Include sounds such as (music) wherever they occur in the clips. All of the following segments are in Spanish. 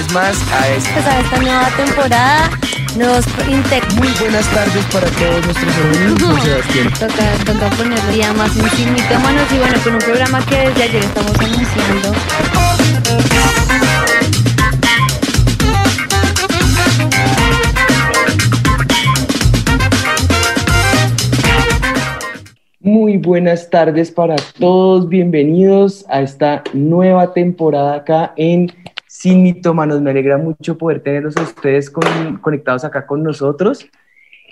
vez más a esta, Pues a esta nueva temporada. Nos muy buenas tardes para todos nuestros amigos, Sebastián. toca, toca ponerle ya más un signitómanos y bueno, con un programa que desde ayer estamos anunciando. Muy buenas tardes para todos, bienvenidos a esta nueva temporada acá en Sin Mitómanos. Me alegra mucho poder tenerlos a ustedes con- conectados acá con nosotros.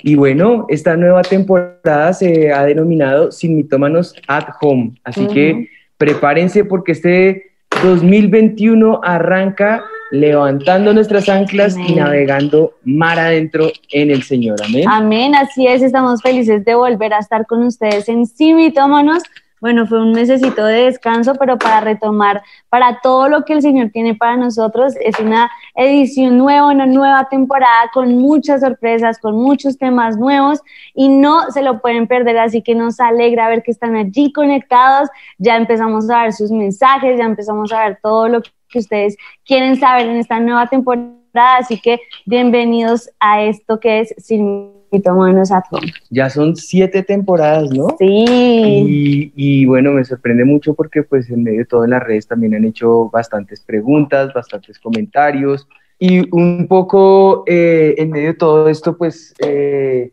Y bueno, esta nueva temporada se ha denominado Sin Mitómanos at Home. Así que prepárense porque este 2021 arranca levantando nuestras anclas y navegando mar adentro en el Señor. Amén. Amén, así es, estamos felices de volver a estar con ustedes en Cimitómanos. Bueno, fue un mesecito de descanso, pero para retomar, para todo lo que el Señor tiene para nosotros, es una edición nueva, una nueva temporada con muchas sorpresas, con muchos temas nuevos y no se lo pueden perder, así que nos alegra ver que están allí conectados, ya empezamos a ver sus mensajes, ya empezamos a ver todo lo que ustedes quieren saber en esta nueva temporada, así que bienvenidos a esto que es Sin Mitómanos at Home. Ya son siete temporadas, ¿no? Sí, Y, y bueno, me sorprende mucho porque pues en medio de todo en las redes también han hecho bastantes preguntas, bastantes comentarios y un poco eh, en medio de todo esto pues eh,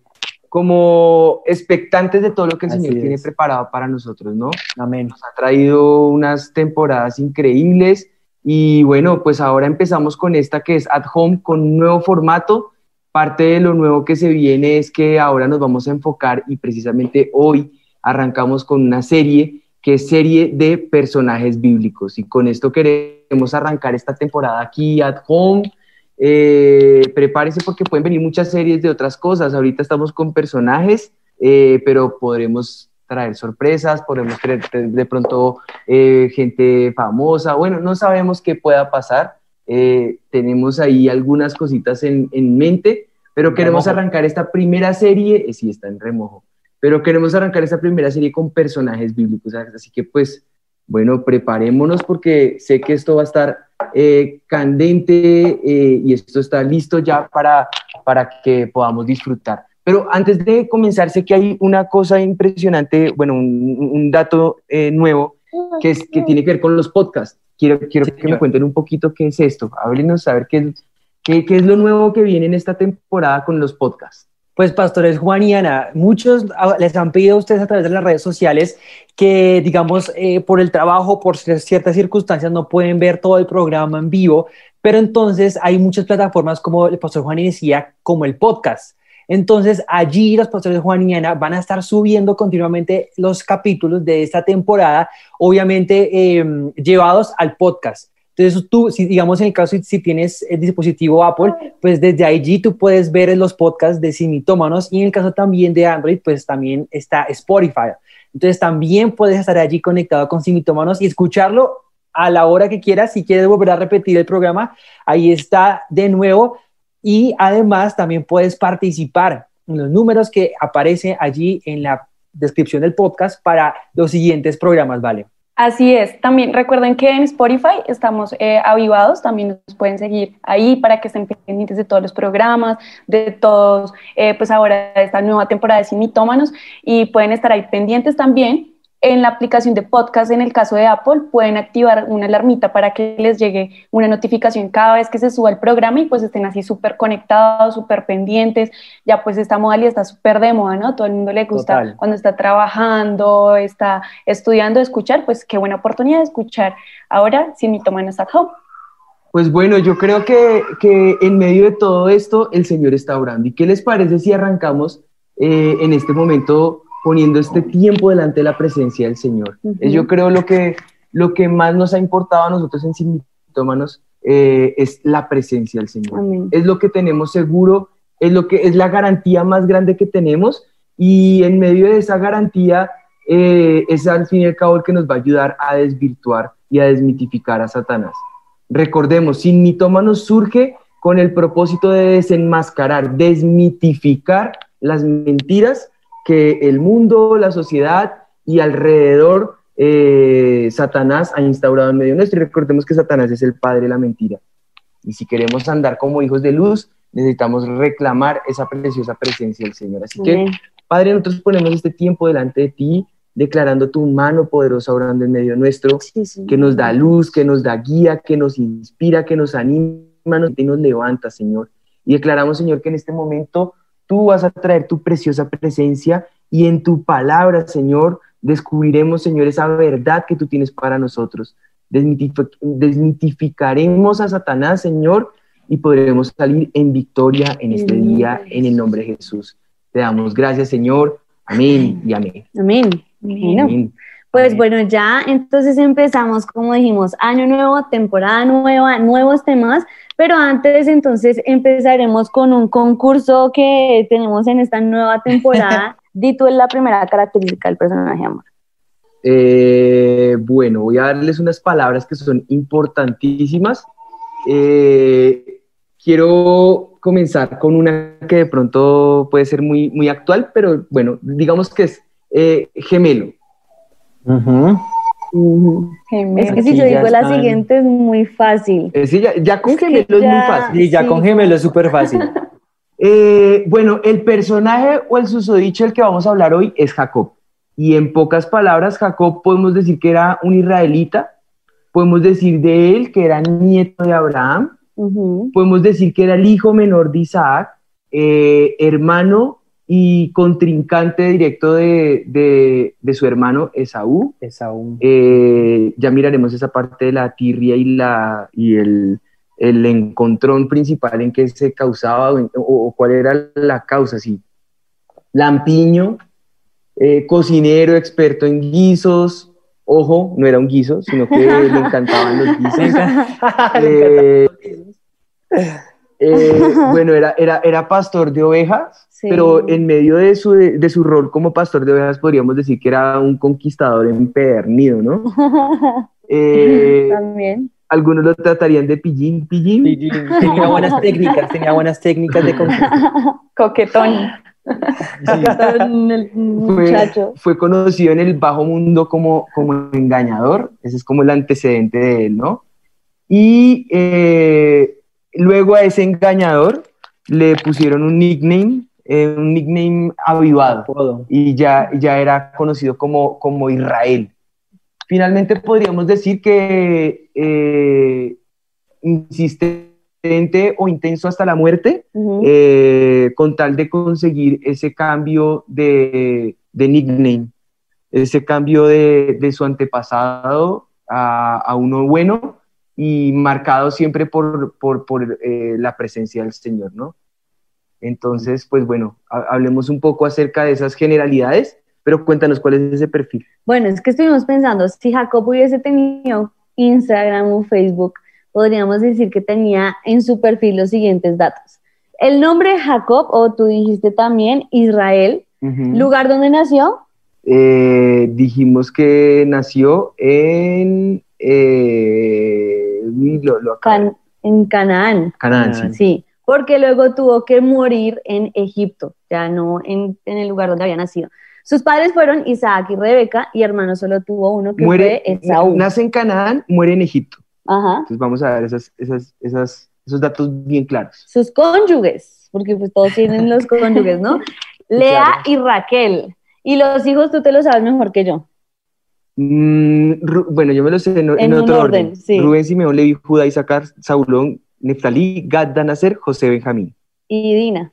como expectantes de todo lo que el Así Señor tiene preparado para nosotros, ¿no? Amén. Nos ha traído unas temporadas increíbles y bueno, pues ahora empezamos con esta que es At Home con un nuevo formato. Parte de lo nuevo que se viene es que ahora nos vamos a enfocar y precisamente hoy arrancamos con una serie que es serie de personajes bíblicos y con esto queremos arrancar esta temporada aquí At Home. Eh, prepárese porque pueden venir muchas series de otras cosas. Ahorita estamos con personajes, eh, pero podremos traer sorpresas, podremos traer de de pronto eh, gente famosa. Bueno, no sabemos qué pueda pasar. Eh, tenemos ahí algunas cositas en, en mente, pero queremos Remojo. arrancar esta primera serie. Eh, sí, está en remojo. Pero queremos arrancar esta primera serie con personajes bíblicos. Así que, pues, bueno, preparémonos porque sé que esto va a estar eh, candente eh, y esto está listo ya para, para que podamos disfrutar. Pero antes de comenzar, sé que hay una cosa impresionante, bueno, un, un dato eh, nuevo que, es, que tiene que ver con los podcasts. Quiero, quiero que me cuenten un poquito qué es esto. Háblenos a ver qué, qué, qué es lo nuevo que viene en esta temporada con los podcasts. Pues pastores Juan y Ana, muchos ah, les han pedido a ustedes a través de las redes sociales que, digamos, eh, por el trabajo, por cier- ciertas circunstancias, no pueden ver todo el programa en vivo, pero entonces hay muchas plataformas, como el pastor Juan y decía, como el podcast. Entonces allí los pastores Juan y Ana van a estar subiendo continuamente los capítulos de esta temporada, obviamente eh, llevados al podcast. Entonces tú, si, digamos en el caso si, tienes el dispositivo Apple, pues desde allí tú puedes ver los podcasts de Simitómanos y en el caso también de Android, pues también está Spotify. Entonces también puedes estar allí conectado con Simitómanos y escucharlo a la hora que quieras. Si quieres volver a repetir el programa, ahí está de nuevo. Y además también puedes participar en los números que aparecen allí en la descripción del podcast para los siguientes programas, ¿vale? Así es, también recuerden que en Spotify estamos eh, avivados, también nos pueden seguir ahí para que estén pendientes de todos los programas, de todos, eh, pues ahora esta nueva temporada de Simitómanos y pueden estar ahí pendientes también. En la aplicación de podcast, en el caso de Apple, pueden activar una alarmita para que les llegue una notificación cada vez que se suba el programa y pues estén así súper conectados, súper pendientes. Ya pues esta modalidad está súper de moda, ¿no? Todo el mundo le gusta Total. cuando está trabajando, está estudiando, escuchar, pues qué buena oportunidad de escuchar ahora sin mi toma at home. Pues bueno, yo creo que, que en medio de todo esto el Señor está orando. ¿Y qué les parece si arrancamos eh, en este momento poniendo este tiempo delante de la presencia del Señor? Ujú. Eh, Yo creo lo que, lo que más nos ha importado a nosotros en Simitómanos eh, es la presencia del Señor. Amén. Es lo que tenemos seguro, es, lo que, es la garantía más grande que tenemos y en medio de esa garantía eh, es al fin y al cabo el que nos va a ayudar a desvirtuar y a desmitificar a Satanás. Recordemos, sin mitómanos surge con el propósito de desenmascarar, desmitificar las mentiras que el mundo, la sociedad y alrededor eh, Satanás ha instaurado en medio nuestro. Y recordemos que Satanás es el padre de la mentira. Y si queremos andar como hijos de luz, necesitamos reclamar esa preciosa presencia del Señor. Así que, Padre, nosotros ponemos este tiempo delante de ti, declarando tu mano poderosa orando en medio nuestro, que nos da luz, que nos da guía, que nos inspira, que nos anima y nos levanta, Señor. Y declaramos, Señor, que en este momento tú vas a traer tu preciosa presencia y en tu palabra, Señor, descubriremos, Señor, esa verdad que tú tienes para nosotros. Desmitificaremos a Satanás, Señor, y podremos salir en victoria en este día, en el nombre de Jesús. Te damos gracias, Señor. Amén y amén. Amén. amén. Pues bueno, ya entonces empezamos, como dijimos, año nuevo, temporada nueva, nuevos temas, pero antes entonces empezaremos con un concurso que tenemos en esta nueva temporada. (laughs) Dito es la primera característica del personaje, amor. Eh, bueno, voy a darles unas palabras que son importantísimas. Eh, quiero comenzar con una que de pronto puede ser muy, muy actual, pero bueno, digamos que es eh, gemelo. Es que si yo digo la siguiente es muy fácil. Eh, ya, con gemelo es muy fácil. Y ya con gemelo es súper fácil. (laughs) Eh, bueno, el personaje o el susodicho del que vamos a hablar hoy es Jacob. Y en pocas palabras, Jacob podemos decir que era un israelita, podemos decir de él que era nieto de Abraham, podemos decir que era el hijo menor de Isaac, eh, hermano y contrincante directo de, su hermano Esaú. Esaú. Eh, ya miraremos esa parte de la tirria y, la, y el, encontrón principal en que se causaba o, cuál era la causa, sí. Lampiño, eh, cocinero, experto en guisos, ojo, no era un guiso, sino que le (laughs) encantaban los guisos. (laughs) Eh, (laughs) bueno, era, era, era pastor de ovejas, pero en medio de su, de, su rol como pastor de ovejas podríamos decir que era un conquistador empedernido, ¿no? (laughs) Eh, También. Algunos lo tratarían de pillín, pillín. Tenía buenas (laughs) técnicas, tenía buenas técnicas de Coquetón. Fue, fue, conocido en el bajo mundo como, como engañador, ese es como el antecedente de él, ¿no? Y eh, luego a ese engañador le pusieron un nickname, eh, un nickname avivado, y ya, ya era conocido como, como Israel. Finalmente podríamos decir que eh, insistente o intenso hasta la muerte, eh, con tal de conseguir ese cambio de, nickname, ese cambio de, su antepasado a, a uno bueno, y marcado siempre por, por, por eh, la presencia del Señor, ¿no? Entonces, pues bueno, hablemos un poco acerca de esas generalidades, pero cuéntanos cuál es ese perfil. Bueno, es que estuvimos pensando, si Jacob hubiese tenido Instagram o Facebook, podríamos decir que tenía en su perfil los siguientes datos. El nombre Jacob, o tú dijiste también Israel, lugar donde nació. Eh, dijimos que nació en eh, en Canaán. Canaán, sí. porque luego tuvo que morir en Egipto, ya no en, el lugar donde había nacido. Sus padres fueron Isaac y Rebeca, y hermano solo tuvo uno que muere, fue Esaú. Nace en Canaán, muere en Egipto. Ajá. Entonces vamos a ver esas, esos datos bien claros. Sus cónyuges, porque pues todos tienen los (laughs) cónyuges, ¿no? Lea y Raquel. Y los hijos tú te lo sabes mejor que yo. Mm, bueno, yo me lo sé en, otro orden. Rubén, Simeón, Levi, Judá, Isaacar, Saulón, Neftalí, Gad, Danaser, José, Benjamín. Y Dina.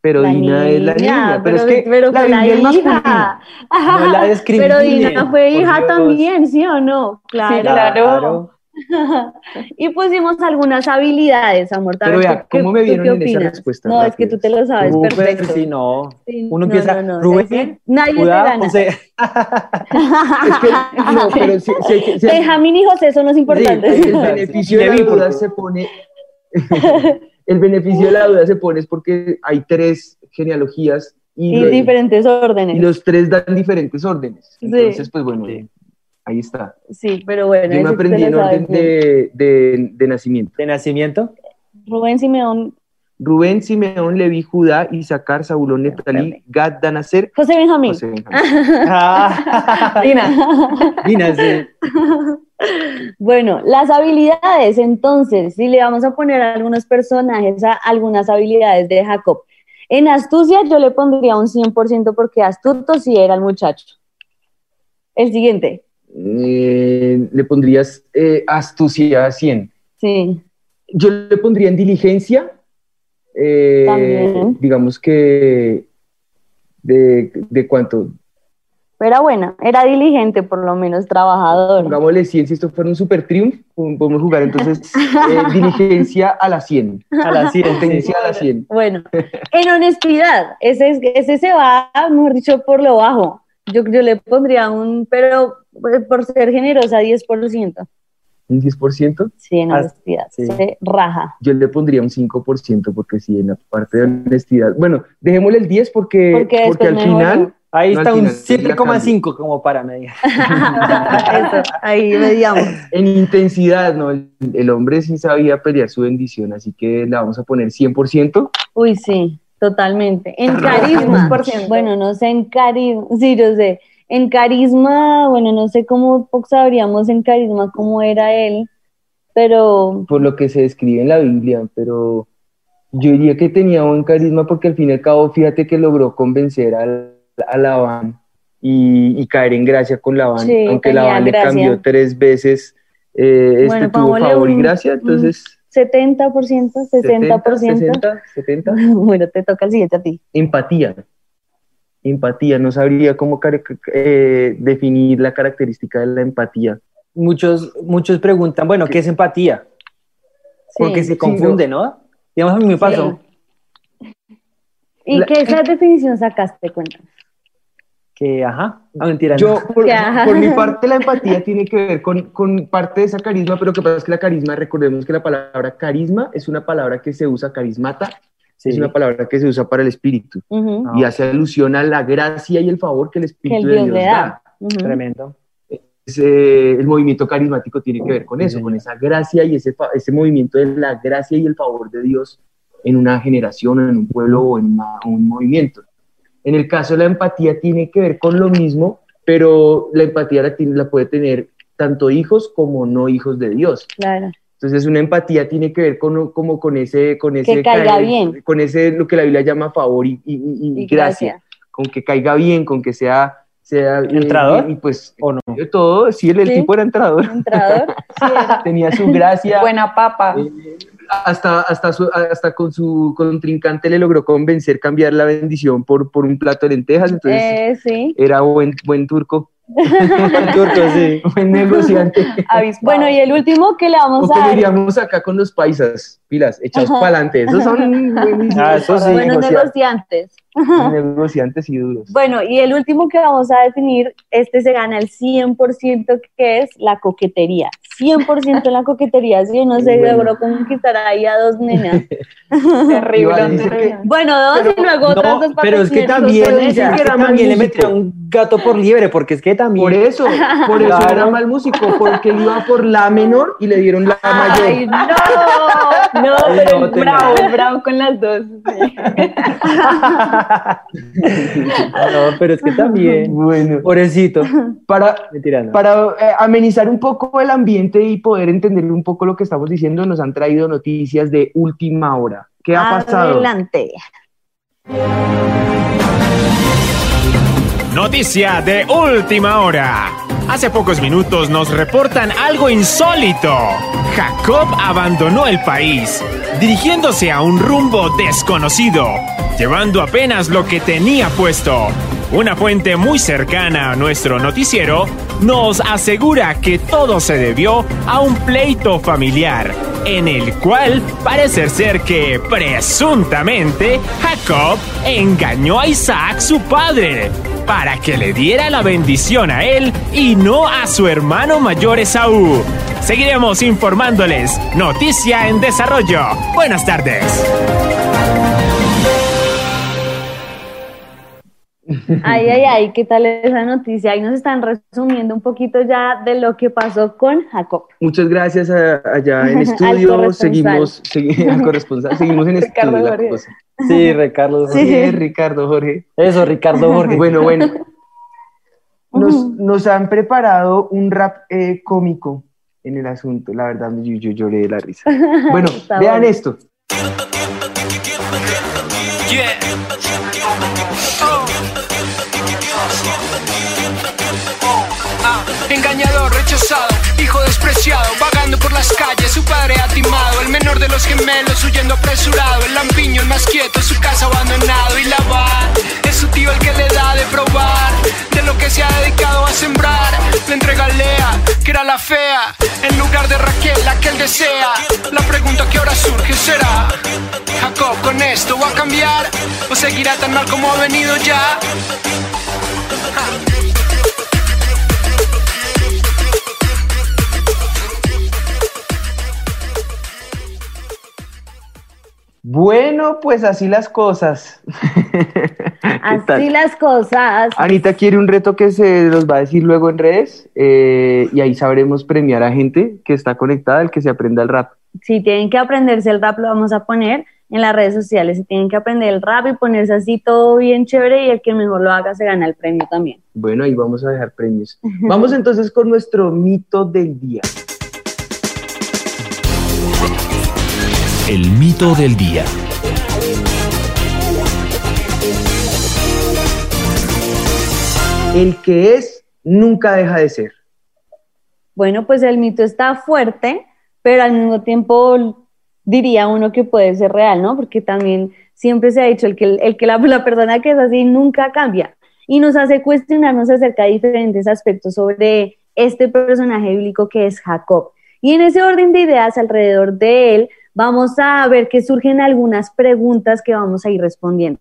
Pero Dina es la niña, pero, es que pero la, la hija. (laughs) No la Pero Dina fue hija también, ¿sí o no? Claro. claro. (laughs) y pusimos algunas habilidades, amor. Pero vea, ¿cómo me vieron en esa respuesta? No, es que tú te lo sabes perfecto. Sí, no. Uno empieza, no, Rubén, nadie te gana. José. (laughs) es que, no, pero si, si, Benjamín y José son los importantes. el beneficio de la duda se pone... (laughs) el beneficio de la duda se pone es porque hay tres genealogías y, diferentes órdenes. Y los tres dan diferentes órdenes. Entonces, pues bueno, Ahí está. Sí, pero bueno. Yo me aprendí en orden de, de, de, nacimiento. ¿De nacimiento? Rubén Simeón Rubén, Simeón, Leví, Judá, Isaacar, Zabulón, Neftalí, Gad, Danaser, José Benjamín. José Benjamín. (laughs) Ah, Dina. Dina, sí. Bueno, las habilidades, entonces, si le vamos a poner a algunos personajes a algunas habilidades de Jacob. En astucia yo le pondría un 100% porque astuto sí era el muchacho. El siguiente, Eh, le pondrías eh, astucia 100. sí. Yo le pondría en diligencia, eh, También. digamos que de, de cuánto, Era buena, era diligente, por lo menos trabajador. pongámosle 100, si esto fuera un super triunfo, podemos jugar entonces eh, (laughs) diligencia a la 100, A las 100. sí. a la 100. Bueno, en honestidad, ese, es- ese se va, mejor dicho, por lo bajo. Yo, yo le pondría un, pero por ser generosa, 10%. Un 10%, Sí, en Ah, honestidad, sí. se raja. yo le pondría un 5%, porque sí, en la parte de honestidad. Bueno, dejémosle el 10 porque, Porque al final, Ahí No, está un final, la 7,5 como para medir. (laughs) Eso, ahí mediamos. en intensidad, ¿no? El, el hombre sí sabía pelear su bendición, así que la vamos a poner 100%. Uy, sí, totalmente. En carisma, 100%. bueno, no sé, en carisma, sí, yo sé. En carisma, bueno, no sé cómo sabríamos en carisma cómo era él, pero por lo que se describe en la Biblia, pero yo diría que tenía buen carisma porque al fin y al cabo, fíjate que logró convencer al, a Labán y, y caer en gracia con Labán, Sí, aunque Labán le gracia. cambió tres veces, eh, este tuvo favor y un- gracia, entonces 70%, 60%. 70, 60, 70, Bueno, te toca el siguiente a ti. empatía. Empatía, no sabría cómo eh, definir la característica de la empatía. Muchos, muchos preguntan, bueno, ¿qué es empatía? Porque se confunde, ¿no? Digamos, a mí me pasó ¿Y La- qué esa definición sacaste? Cuéntanos. que, ajá, no, mentira. Yo, no. por, (laughs) por mi parte, la empatía tiene que ver con, con parte de esa carisma, pero que pasa es que la carisma, recordemos que la palabra carisma es una palabra que se usa, carismata, Sí. es una palabra que se usa para el espíritu Ujú, Ah. y hace alusión a la gracia y el favor que el Que espíritu el de Dios Dios le da. da. Ujú. Tremendo. Ese- el movimiento carismático tiene que ver con eso, con esa gracia y ese, ese movimiento de la gracia y el favor de Dios en una generación, en un pueblo o en una- un movimiento. En el caso de la empatía tiene que ver con lo mismo, pero la empatía la, tiene- la puede tener tanto hijos como no hijos de Dios. Claro. Entonces una empatía tiene que ver con, como con ese, con ese caiga caer- bien. con ese lo que la Biblia llama favor y, y- y- y Y gracia, gracia. con que caiga bien, con que sea, sea eh, ¿Entrador? y pues ¿O no? de todo, sí, el, el Sí. tipo era entrador, Entrador. (laughs) Sí, era. tenía su gracia, Buena papa. eh, hasta, hasta, su- hasta con su contrincante le logró convencer cambiar la bendición por, por un plato de lentejas, entonces Eh, sí. era buen, buen turco, El (laughs) turco, sí. buen negociante. Avispado. Bueno, y el último que le O vamos a dar. diríamos acá con los paisas, pilas, echados para adelante, esos son (laughs) buenísimos Ah, sí. Buenos negociar, negociantes. (laughs) negociantes y duros. Bueno, y el último que vamos a definir, este se gana el 100% que es la coquetería. 100% en la coquetería, si uno se Bueno. logró conquistar ahí a dos nenas. (laughs) terrible. Terrible. Bueno, dos y luego otras No, dos pero es que también, es que también le metieron un gato por liebre, porque es que también. Por eso, por eso Claro. era mal músico, porque él iba por la menor y le dieron la Ay, mayor. no. No, pero no, bravo, es bravo con las dos. sí. (laughs) no, pero es que también. Bueno, Pobrecito. (laughs) para, no. para eh, amenizar un poco el ambiente y poder entender un poco lo que estamos diciendo, nos han traído noticias de última hora. ¿Qué ha pasado? Adelante. Noticia de última hora. Hace pocos minutos nos reportan algo insólito. Jacob abandonó el país, dirigiéndose a un rumbo desconocido, llevando apenas lo que tenía puesto. Una fuente muy cercana a nuestro noticiero nos asegura que todo se debió a un pleito familiar, en el cual parece ser que presuntamente Jacob engañó a Isaac, su padre, para que le diera la bendición a él y no a su hermano mayor Esaú. Seguiremos informándoles. Noticia en desarrollo. Buenas tardes. Ay, ay, ay, ¿qué tal esa noticia? Ahí nos están resumiendo un poquito ya de lo que pasó con Jacob. Muchas gracias allá (laughs) en estudio. seguimos, (laughs) corresponsal, seguimos en estudio. La cosa. (laughs) Sí, Ricardo Jorge. Sí, Ricardo Jorge. Eso, Ricardo Jorge. Bueno, bueno. Nos, han preparado un rap eh, cómico en el asunto. La verdad, yo, lloré de la risa. Bueno, vean esto. Engañador, rechazado, hijo despreciado, vagando por las calles, su padre atimado, el menor de los gemelos huyendo apresurado, el lampiño el más quieto, su casa abandonado y la va. Es su tío el que le da de probar de lo que se ha dedicado a sembrar. Le entrega Lea, que era la fea, en lugar de Raquel, la que él desea. La pregunta que ahora surge será: Jacob, ¿con esto va a cambiar? ¿O seguirá tan mal como ha venido ya? Bueno, pues así las cosas. (laughs) así las cosas. Anita quiere un reto que se los va a decir luego en redes eh, y ahí sabremos premiar a gente que está conectada, el que se aprenda el rap. Si tienen que aprenderse el rap, lo vamos a poner en las redes sociales. Si tienen que aprender el rap y ponerse así todo bien chévere y el que mejor lo haga se gana el premio también. Bueno, ahí vamos a dejar premios. (laughs) vamos entonces con nuestro mito del día. El mito del día. El que es nunca deja de ser. Bueno, pues el mito está fuerte, pero al mismo tiempo diría uno que puede ser real, ¿no? Porque también siempre se ha dicho el que, el que la, la persona que es así nunca cambia y nos hace cuestionarnos acerca de diferentes aspectos sobre este personaje bíblico que es Jacob. Y en ese orden de ideas alrededor de él, vamos a ver que surgen algunas preguntas que vamos a ir respondiendo.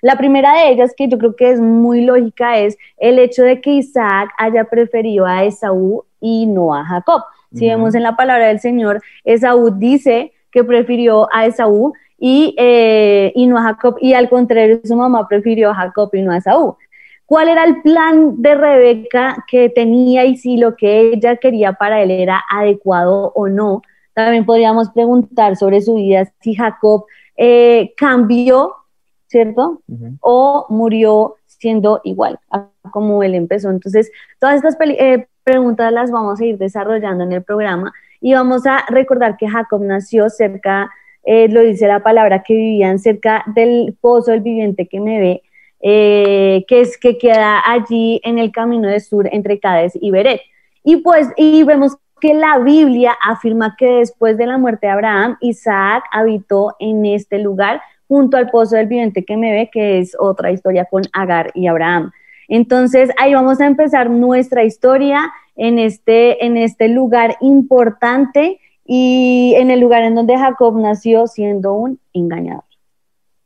La primera de ellas, que yo creo que es muy lógica, es el hecho de que Isaac haya preferido a Esaú y no a Jacob. Si vemos en la palabra del Señor, Esaú dice que prefirió a Esaú y, eh, y no a Jacob, y al contrario, su mamá prefirió a Jacob y no a Esaú. ¿Cuál era el plan de Rebeca que tenía y si lo que ella quería para él era adecuado o no? También podríamos preguntar sobre su vida si Jacob eh, cambió, ¿cierto? O murió siendo igual a como él empezó. Entonces, todas estas eh, preguntas las vamos a ir desarrollando en el programa y vamos a recordar que Jacob nació cerca, eh, lo dice la palabra, que vivían cerca del pozo del viviente que me ve, que es que queda allí en el camino de sur entre Cádiz y Beret. Y pues, y vemos que la Biblia afirma que después de la muerte de Abraham, Isaac habitó en este lugar junto al pozo del viviente que me ve, que es otra historia con Agar y Abraham. Entonces, ahí vamos a empezar nuestra historia en este, en este lugar importante y en el lugar en donde Jacob nació siendo un engañador.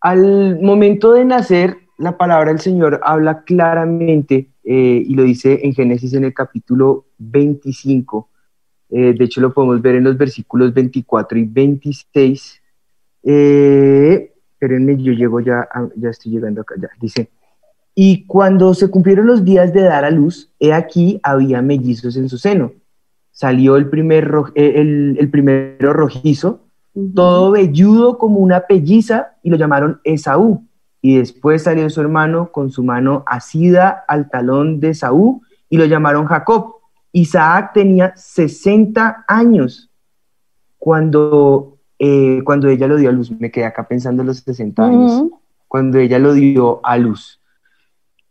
Al momento de nacer, la palabra del Señor habla claramente eh, y lo dice en Génesis en el capítulo 25 eh, de hecho, lo podemos ver en los versículos 24 y 26. Eh, espérenme, yo llego ya, ya estoy llegando acá, ya. Dice, y cuando se cumplieron los días de dar a luz, he aquí había mellizos en su seno. Salió el, primer eh, el, primero rojizo, todo velludo como una pelliza, y lo llamaron Esaú. Y después salió su hermano con su mano asida al talón de Esaú, y lo llamaron Jacob. Isaac tenía 60 años cuando, eh, cuando ella lo dio a luz. Me quedé acá pensando en los 60 años, cuando ella lo dio a luz.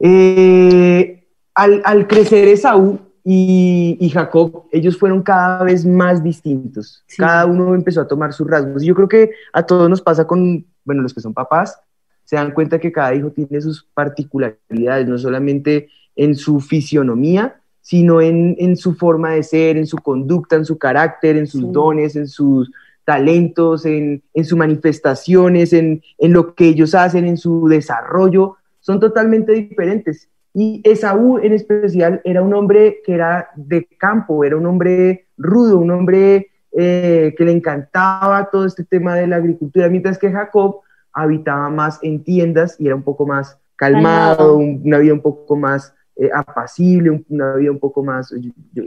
Eh, al, crecer Esaú y, Jacob, ellos fueron cada vez más distintos. Cada uno empezó a tomar sus rasgos. Yo creo que a todos nos pasa con, bueno, los que son papás, se dan cuenta que cada hijo tiene sus particularidades, no solamente en su fisionomía, sino en, su forma de ser, en su conducta, en su carácter, en sus dones, en sus talentos, en, sus manifestaciones, en, lo que ellos hacen, en su desarrollo, son totalmente diferentes. Y Esaú en especial era un hombre que era de campo, era un hombre rudo, un hombre eh, que le encantaba todo este tema de la agricultura, mientras que Jacob habitaba más en tiendas y era un poco más calmado, una vida un poco más eh, apacible, una vida un poco más...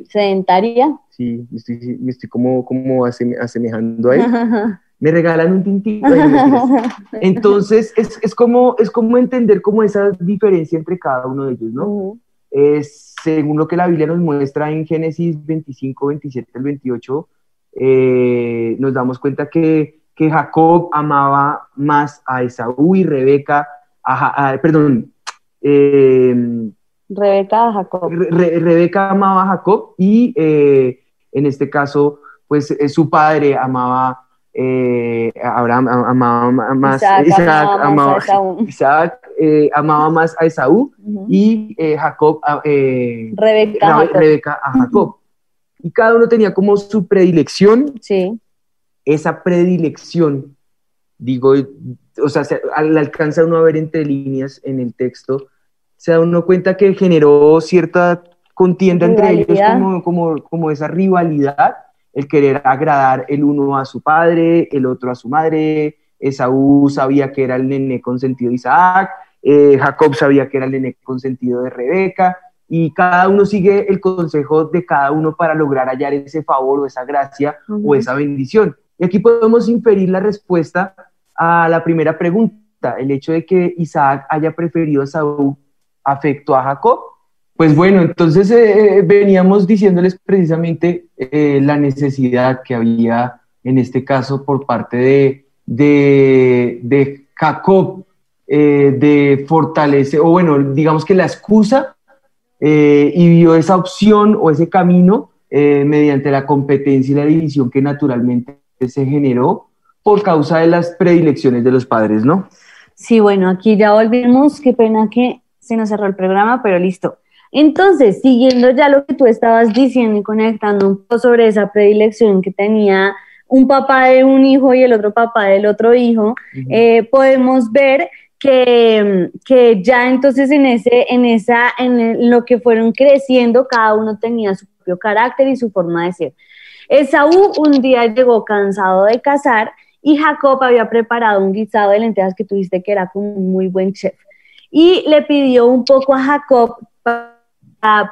Sedentaria. Sí, estoy, me estoy como, como asemejando a él. (laughs) me regalan un tintito. (laughs) Entonces, es, es, como, es como entender como esa diferencia entre cada uno de ellos, ¿no? es, según lo que la Biblia nos muestra en Génesis 25, 27 al 28, eh, nos damos cuenta que, que, Jacob amaba más a Esaú y Rebeca, a, perdón, eh, Rebeca a Jacob. Rebeca amaba a Jacob y eh, en este caso, pues su padre amaba eh, Abraham amaba más, Isaac, amaba, Isaac eh, amaba más a Esaú y eh, Jacob, eh, Rebeca, a Jacob. Y cada uno tenía como su predilección. Sí. Esa predilección, digo, o sea, se, al alcanza uno a ver entre líneas en el texto, se da uno cuenta que generó cierta contienda entre ellos, como, como, como esa rivalidad el querer agradar el uno a su padre, el otro a su madre. Esaú sabía que era el nene consentido de Isaac, eh, Jacob sabía que era el nene consentido de Rebeca, y cada uno sigue el consejo de cada uno para lograr hallar ese favor o esa gracia o esa bendición. Y aquí podemos inferir la respuesta a la primera pregunta, el hecho de que Isaac haya preferido a Saúl afecto a Jacob pues bueno, entonces eh, eh, veníamos diciéndoles precisamente eh, la necesidad que había en este caso por parte de, de, Jacob de fortalecer, o bueno, digamos que la excusa y vio esa opción o ese camino mediante la competencia y la división que naturalmente se generó por causa de las predilecciones de los padres, ¿no? Sí, bueno, aquí ya volvimos, qué pena que se nos cerró el programa, pero listo. Entonces, siguiendo ya lo que tú estabas diciendo y conectando un poco sobre esa predilección que tenía un papá de un hijo y el otro papá del otro hijo, eh, podemos ver que, que, ya entonces en, ese, en, esa, en lo que fueron creciendo, cada uno tenía su propio carácter y su forma de ser. Esaú un día llegó cansado de cazar y Jacob había preparado un guisado de lentejas que tuviste que era como un muy buen chef. Y le pidió un poco a Jacob para,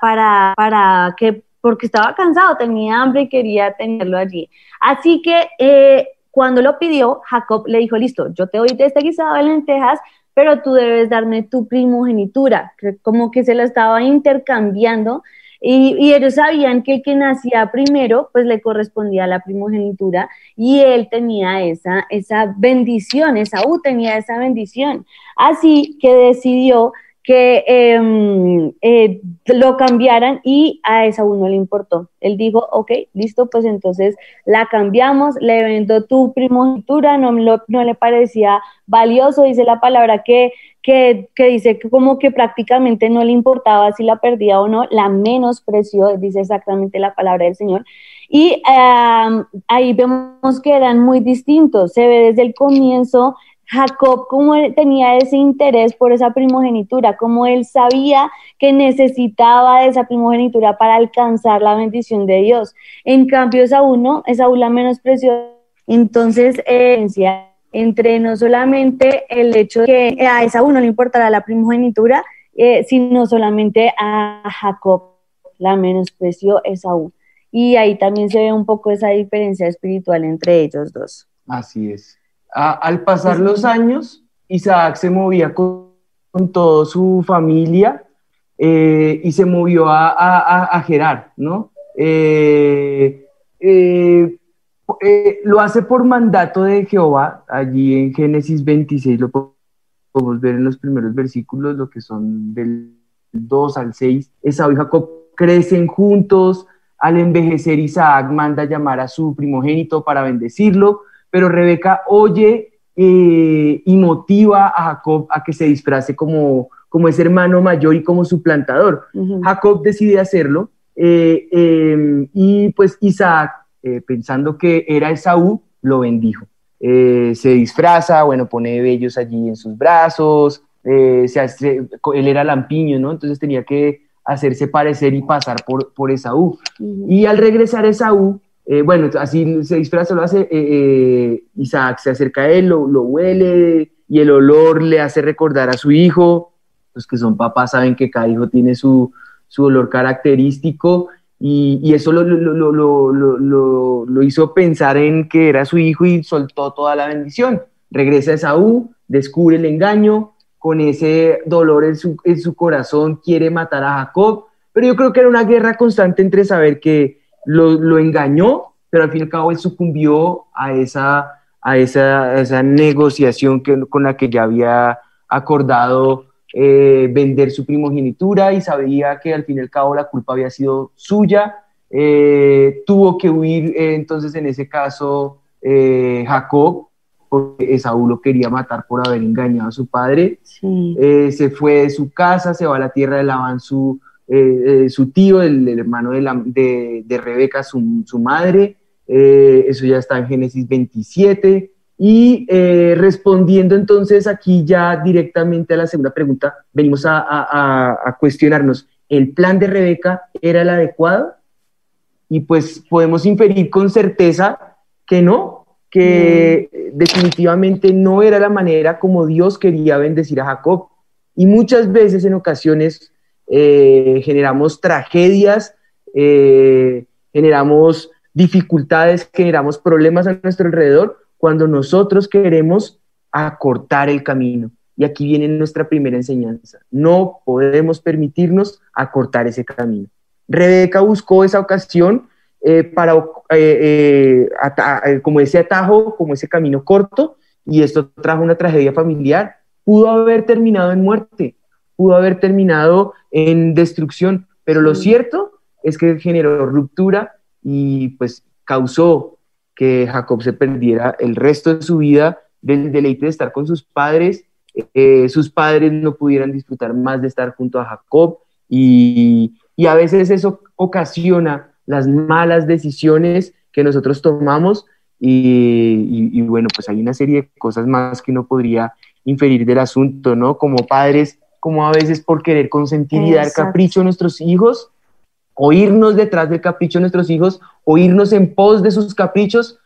para que, porque estaba cansado, tenía hambre y quería tenerlo allí. Así que eh, cuando lo pidió, Jacob le dijo, listo, yo te doy de este guisado de lentejas, pero tú debes darme tu primogenitura, como que se lo estaba intercambiando. Y, y, ellos sabían que el que nacía primero, pues le correspondía la primogenitura y él tenía esa, esa bendición, Esaú tenía esa bendición. Así que decidió que em, eh, lo cambiaran y a Esaú no le importó. Él dijo, ok, listo, pues entonces la cambiamos, le vendo tu primogenitura, no, no le parecía valioso, dice la palabra que, que, que, dice que como que prácticamente no le importaba si la perdía o no, la menospreció, dice exactamente la palabra del Señor. Y ahí vemos que eran muy distintos, se ve desde el comienzo Jacob, como tenía ese interés por esa primogenitura, como él sabía que necesitaba de esa primogenitura para alcanzar la bendición de Dios. En cambio, Saúl no, Saúl la menospreció. Entonces, eh, entre no solamente el hecho de que a Esaú no le importara la primogenitura, eh, sino solamente a Jacob la menospreció Esaú. Y ahí también se ve un poco esa diferencia espiritual entre ellos dos. Así es al pasar los años, Isaac se movía con, toda su familia eh, y se movió a, Gerar, ¿no? Eh, eh, lo hace por mandato de Jehová, allí en Génesis 26 lo podemos ver en los primeros versículos, lo que son del 2 al 6. Esaú y Jacob crecen juntos, al envejecer Isaac manda llamar a su primogénito para bendecirlo, pero Rebeca oye eh, y motiva a Jacob a que se disfrace como, como ese hermano mayor y como suplantador. Jacob decide hacerlo eh, em, y pues Isaac, eh, pensando que era Esaú, lo bendijo. se disfraza, bueno, pone vellos allí en sus brazos, se hace, él era lampiño, ¿no? Entonces tenía que hacerse parecer y pasar por, por Esaú. Y al regresar Esaú, eh, bueno, así se disfraza, lo hace, eh, eh, Isaac se acerca a él, lo, huele y el olor le hace recordar a su hijo. los que son papás saben que cada hijo tiene su, su olor característico y, y eso lo, lo, lo, lo, hizo pensar en que era su hijo y soltó toda la bendición. Regresa a Esaú, descubre el engaño, con ese dolor en su, en su corazón quiere matar a Jacob, pero yo creo que era una guerra constante entre saber que lo, lo engañó, pero al fin y al cabo él sucumbió a esa, a esa, esa negociación que, con la que ya había acordado eh, vender su primogenitura y sabía que al fin y al cabo la culpa había sido suya. Eh, tuvo que huir eh, entonces en ese caso Jacob, porque Esaú lo quería matar por haber engañado a su padre. se fue de su casa, se va a la tierra de Labán, su, su tío, el, hermano de, la, de, de Rebeca, su, su madre. eso ya está en Génesis 27. Y eh, respondiendo entonces aquí ya directamente a la segunda pregunta, venimos a, cuestionarnos, ¿el plan de Rebeca era el adecuado? Y pues podemos inferir con certeza que no, que mm. definitivamente no era la manera como Dios quería bendecir a Jacob. Y muchas veces en ocasiones eh, generamos tragedias, eh, generamos dificultades, generamos problemas a nuestro alrededor cuando nosotros queremos acortar el camino. Y aquí viene nuestra primera enseñanza. No podemos permitirnos acortar ese camino. Rebeca buscó esa ocasión eh, para, eh, como ese atajo, como ese camino corto, y esto trajo una tragedia familiar. Pudo haber terminado en muerte, pudo haber terminado en destrucción, pero lo cierto es que generó ruptura y pues causó que Jacob se perdiera el resto de su vida del deleite de estar con sus padres, eh, sus padres no pudieran disfrutar más de estar junto a Jacob y, y a veces eso ocasiona las malas decisiones que nosotros tomamos y, y, bueno, pues hay una serie de cosas más que no podría inferir del asunto, ¿no? Como padres, como a veces por querer consentir y dar capricho a nuestros hijos, oírnos detrás del capricho de nuestros hijos, oírnos en pos de sus caprichos,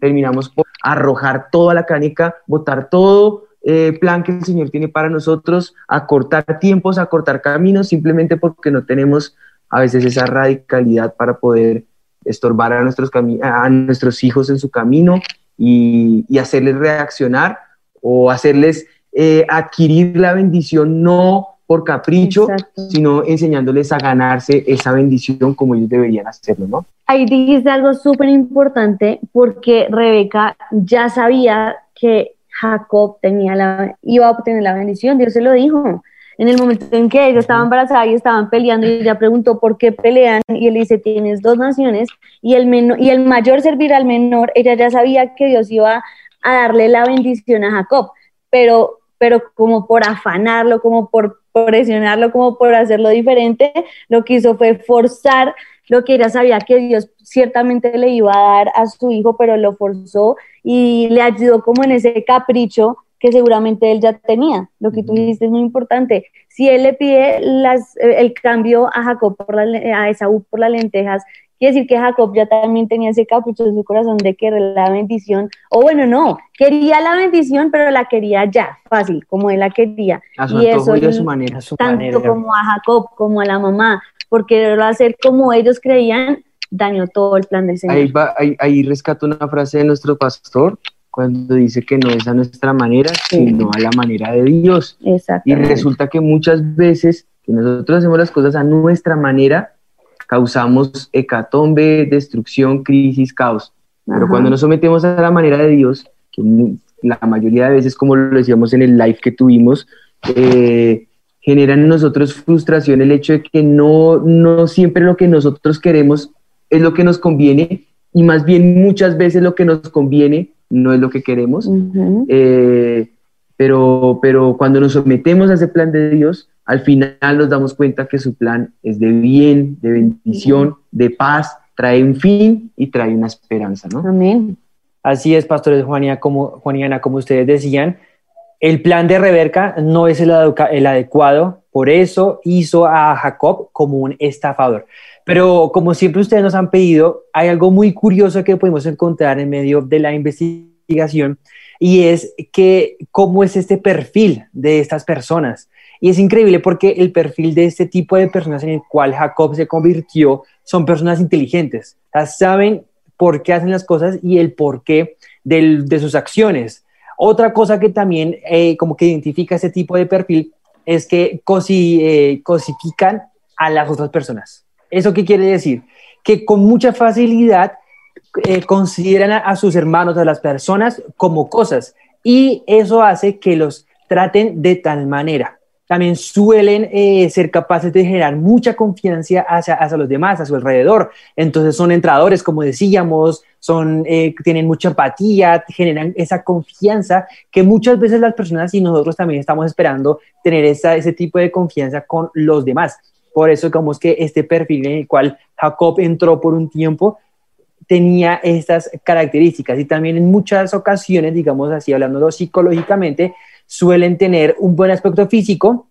terminamos por arrojar toda la canica, botar todo eh, plan que el Señor tiene para nosotros, acortar tiempos, acortar caminos, simplemente porque no tenemos a veces esa radicalidad para poder estorbar a nuestros, a nuestros hijos en su camino y, y hacerles reaccionar o hacerles eh, adquirir la bendición no por capricho, sino enseñándoles a ganarse esa bendición como ellos deberían hacerlo, ¿no? Ahí dijiste algo súper importante porque Rebeca ya sabía que Jacob tenía la, iba a obtener la bendición, Dios se lo dijo. En el momento en que ella estaba embarazada y estaban peleando, y ella preguntó por qué pelean, y él dice, tienes dos naciones, y el, menor, y el mayor servirá al menor, ella ya sabía que Dios iba a darle la bendición a Jacob, pero, pero como por afanarlo, como por presionarlo como por hacerlo diferente, lo que hizo fue forzar lo que ella sabía que Dios ciertamente le iba a dar a su hijo, pero lo forzó y le ayudó como en ese capricho que seguramente él ya tenía. Lo que tú dijiste es muy importante. Si él le pide las, el cambio a Jacob por la, a Esaú por las lentejas Quiere decir que Jacob ya también tenía ese capricho en su corazón de querer la bendición, o bueno, no, quería la bendición, pero la quería ya, fácil, como él la quería. y eso y su manera. tanto como a Jacob, como a la mamá, porque lo hacer como ellos creían, dañó todo el plan del Señor. Ahí, va, ahí, rescato una frase de nuestro pastor, cuando dice que no es a nuestra manera, sino a la manera de Dios. Y resulta que muchas veces que nosotros hacemos las cosas a nuestra manera, causamos hecatombe, destrucción, crisis, caos. Pero cuando nos sometemos a la manera de Dios, que la mayoría de veces, como lo decíamos en el live que tuvimos, eh, generan en nosotros frustración el hecho de que no, no siempre lo que nosotros queremos es lo que nos conviene y más bien muchas veces lo que nos conviene no es lo que queremos. Eh, pero, pero cuando nos sometemos a ese plan de Dios, al final nos damos cuenta que su plan es de bien, de bendición, de paz, trae un fin y trae una esperanza, ¿no? Amén. Así es, pastores Juan y, como, Ana, como ustedes decían, el plan de Rebeca no es el, el adecuado, por eso hizo a Jacob como un estafador. Pero como siempre ustedes nos han pedido, hay algo muy curioso que podemos encontrar en medio de la investigación y es que cómo es este perfil de estas personas. Y es increíble porque el perfil de este tipo de personas en el cual Jacob se convirtió son personas inteligentes. saben por qué hacen las cosas y el porqué de sus acciones. Otra cosa que también eh, como que identifica ese tipo de perfil es que eh, cosifican a las otras personas. ¿Eso qué quiere decir? Que con mucha facilidad eh, consideran a, sus hermanos, a las personas, como cosas. Y eso hace que los traten de tal manera. También suelen eh, ser capaces de generar mucha confianza hacia, hacia, los demás, a su alrededor. Entonces son entradores, como decíamos, son, eh, tienen mucha empatía, generan esa confianza que muchas veces las personas y nosotros también estamos esperando tener esa, ese tipo de confianza con los demás. Por eso, como es que este perfil en el cual Jacob entró por un tiempo tenía estas características y también en muchas ocasiones, digamos así, hablándolo psicológicamente, suelen tener un buen aspecto físico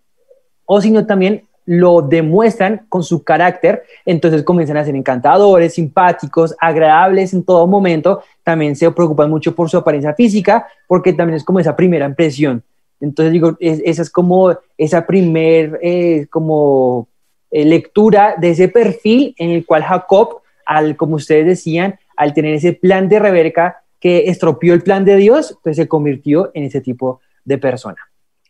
o sino también lo demuestran con su carácter, entonces comienzan a ser encantadores, simpáticos, agradables en todo momento, también se preocupan mucho por su apariencia física, porque también es como esa primera impresión. Entonces digo, esa es como esa primer eh, como eh, lectura de ese perfil en el cual Jacob, al, como ustedes decían, al tener ese plan de Rebeca que estropeó el plan de Dios, pues se convirtió en ese tipo de persona.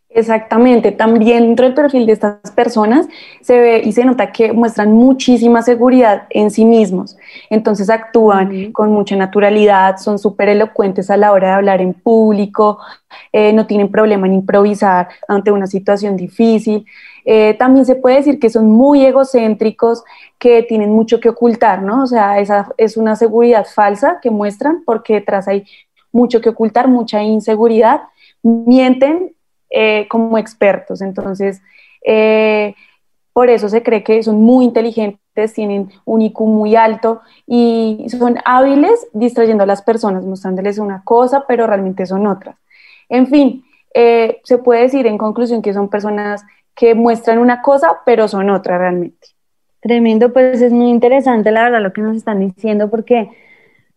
Exactamente, también dentro del perfil de estas personas se ve y se nota que muestran muchísima seguridad en sí mismos, entonces actúan con mucha naturalidad, son súper elocuentes a la hora de hablar en público, eh, no tienen problema en improvisar ante una situación difícil, eh, también se puede decir que son muy egocéntricos, que tienen mucho que ocultar, ¿no? O sea, esa es una seguridad falsa que muestran porque detrás hay mucho que ocultar, mucha inseguridad, mienten eh, como expertos. Entonces, eh, por eso se cree que son muy inteligentes, tienen un IQ muy alto y son hábiles distrayendo a las personas, mostrándoles una cosa, pero realmente son otras. En fin, se puede decir en conclusión que son personas que muestran una cosa, pero son otra realmente. Tremendo, pues es muy interesante la verdad lo que nos están diciendo porque